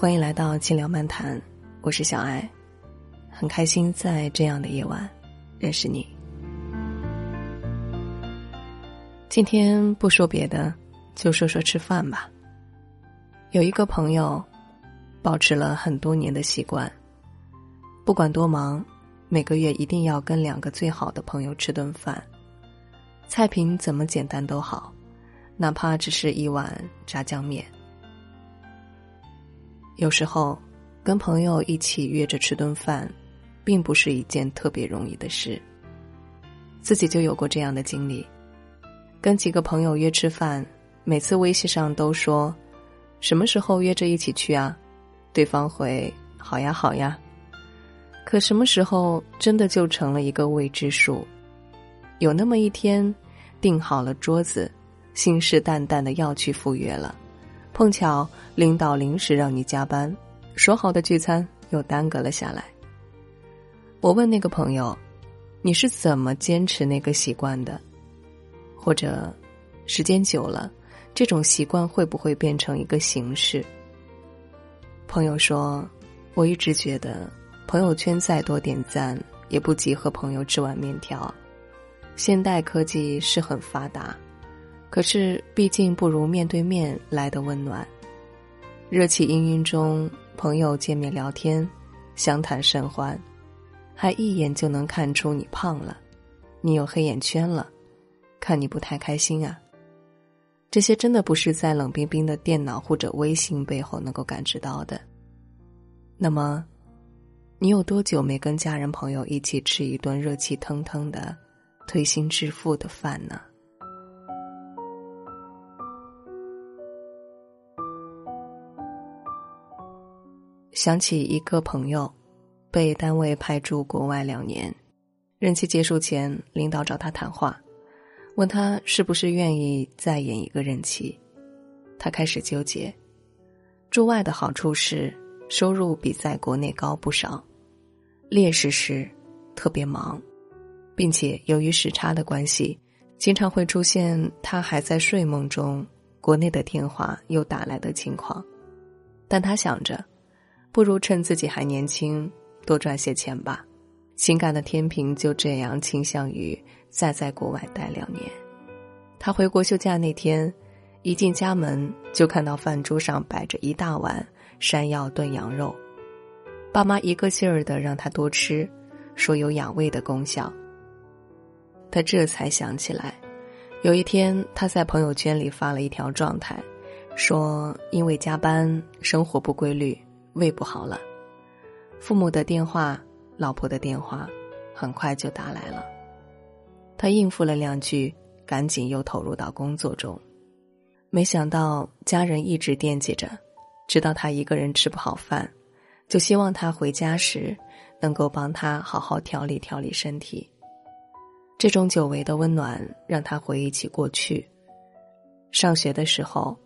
欢迎来到轻聊漫谈，我是小爱，很开心在这样的夜晚认识你。今天不说别的，就说说吃饭吧。有一个朋友，保持了很多年的习惯，不管多忙，每个月一定要跟两个最好的朋友吃顿饭，菜品怎么简单都好，哪怕只是一碗炸酱面。有时候，跟朋友一起约着吃顿饭，并不是一件特别容易的事。自己就有过这样的经历，跟几个朋友约吃饭，每次微信上都说：“什么时候约着一起去啊？”对方回：“好呀，好呀。”可什么时候真的就成了一个未知数？有那么一天，订好了桌子，信誓旦旦的要去赴约了。碰巧领导临时让你加班，说好的聚餐又耽搁了下来。我问那个朋友：“你是怎么坚持那个习惯的？或者，时间久了，这种习惯会不会变成一个形式？”朋友说：“我一直觉得，朋友圈再多点赞，也不及和朋友吃碗面条。现代科技是很发达。”可是，毕竟不如面对面来的温暖。热气氤氲中，朋友见面聊天，相谈甚欢，还一眼就能看出你胖了，你有黑眼圈了，看你不太开心啊。这些真的不是在冷冰冰的电脑或者微信背后能够感知到的。那么，你有多久没跟家人朋友一起吃一顿热气腾腾的、推心置腹的饭呢？想起一个朋友，被单位派驻国外两年，任期结束前，领导找他谈话，问他是不是愿意再演一个任期。他开始纠结。驻外的好处是收入比在国内高不少，劣势是特别忙，并且由于时差的关系，经常会出现他还在睡梦中，国内的电话又打来的情况。但他想着。不如趁自己还年轻，多赚些钱吧。情感的天平就这样倾向于再在国外待两年。他回国休假那天，一进家门就看到饭桌上摆着一大碗山药炖羊肉，爸妈一个劲儿的让他多吃，说有养胃的功效。他这才想起来，有一天他在朋友圈里发了一条状态，说因为加班，生活不规律。胃不好了，父母的电话、老婆的电话，很快就打来了。他应付了两句，赶紧又投入到工作中。没想到家人一直惦记着，知道他一个人吃不好饭，就希望他回家时能够帮他好好调理调理身体。这种久违的温暖让他回忆起过去。上学的时候，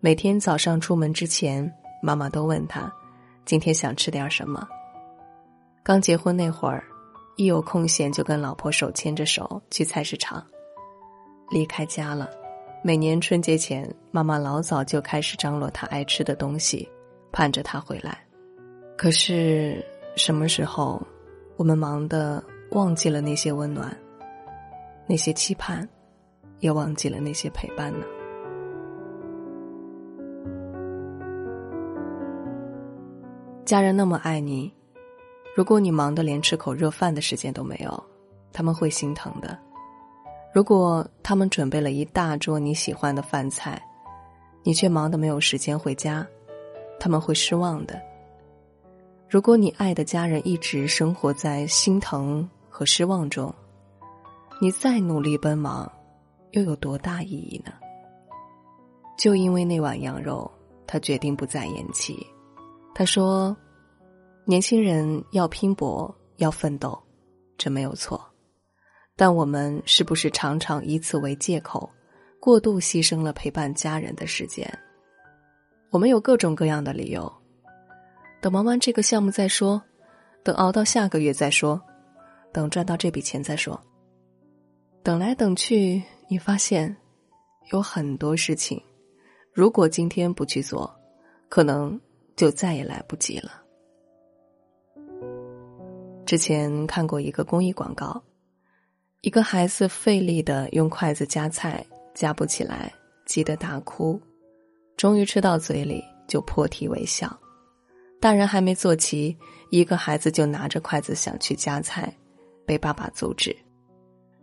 每天早上出门之前，妈妈都问他。今天想吃点什么？刚结婚那会儿，一有空闲就跟老婆手牵着手去菜市场。离开家了，每年春节前，妈妈老早就开始张罗她爱吃的东西，盼着她回来。可是什么时候，我们忙的忘记了那些温暖，那些期盼，也忘记了那些陪伴呢？家人那么爱你，如果你忙得连吃口热饭的时间都没有，他们会心疼的；如果他们准备了一大桌你喜欢的饭菜，你却忙得没有时间回家，他们会失望的。如果你爱的家人一直生活在心疼和失望中，你再努力奔忙，又有多大意义呢？就因为那碗羊肉，他决定不再延期。他说：“年轻人要拼搏，要奋斗，这没有错。但我们是不是常常以此为借口，过度牺牲了陪伴家人的时间？我们有各种各样的理由：等忙完这个项目再说，等熬到下个月再说，等赚到这笔钱再说。等来等去，你发现有很多事情，如果今天不去做，可能……”就再也来不及了。之前看过一个公益广告，一个孩子费力的用筷子夹菜，夹不起来，急得大哭，终于吃到嘴里就破涕为笑。大人还没坐齐，一个孩子就拿着筷子想去夹菜，被爸爸阻止，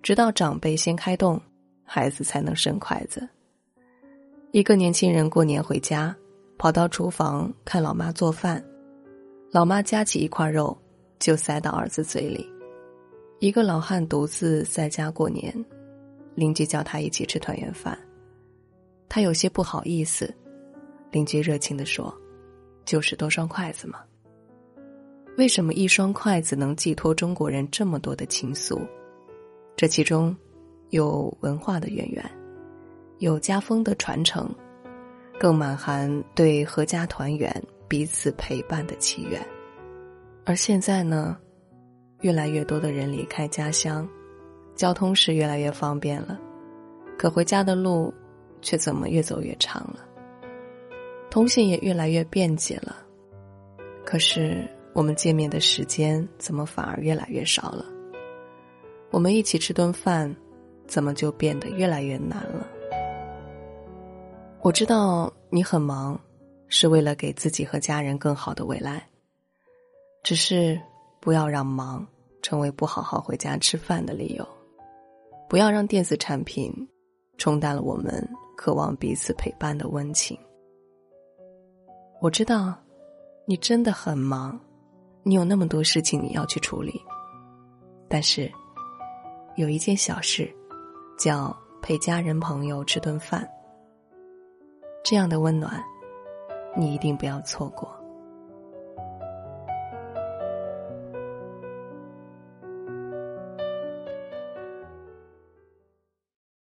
直到长辈先开动，孩子才能伸筷子。一个年轻人过年回家，跑到厨房看老妈做饭，老妈夹起一块肉。就塞到儿子嘴里。一个老汉独自在家过年，邻居叫他一起吃团圆饭，他有些不好意思。邻居热情的说：“就是多双筷子嘛。”为什么一双筷子能寄托中国人这么多的情愫？这其中有文化的渊源，有家风的传承，更满含对阖家团圆、彼此陪伴的祈愿。而现在呢，越来越多的人离开家乡，交通是越来越方便了，可回家的路却怎么越走越长了？通信也越来越便捷了，可是我们见面的时间怎么反而越来越少了？我们一起吃顿饭，怎么就变得越来越难了？我知道你很忙，是为了给自己和家人更好的未来。只是不要让忙成为不好好回家吃饭的理由，不要让电子产品冲淡了我们渴望彼此陪伴的温情。我知道你真的很忙，你有那么多事情你要去处理，但是有一件小事，叫陪家人朋友吃顿饭，这样的温暖，你一定不要错过。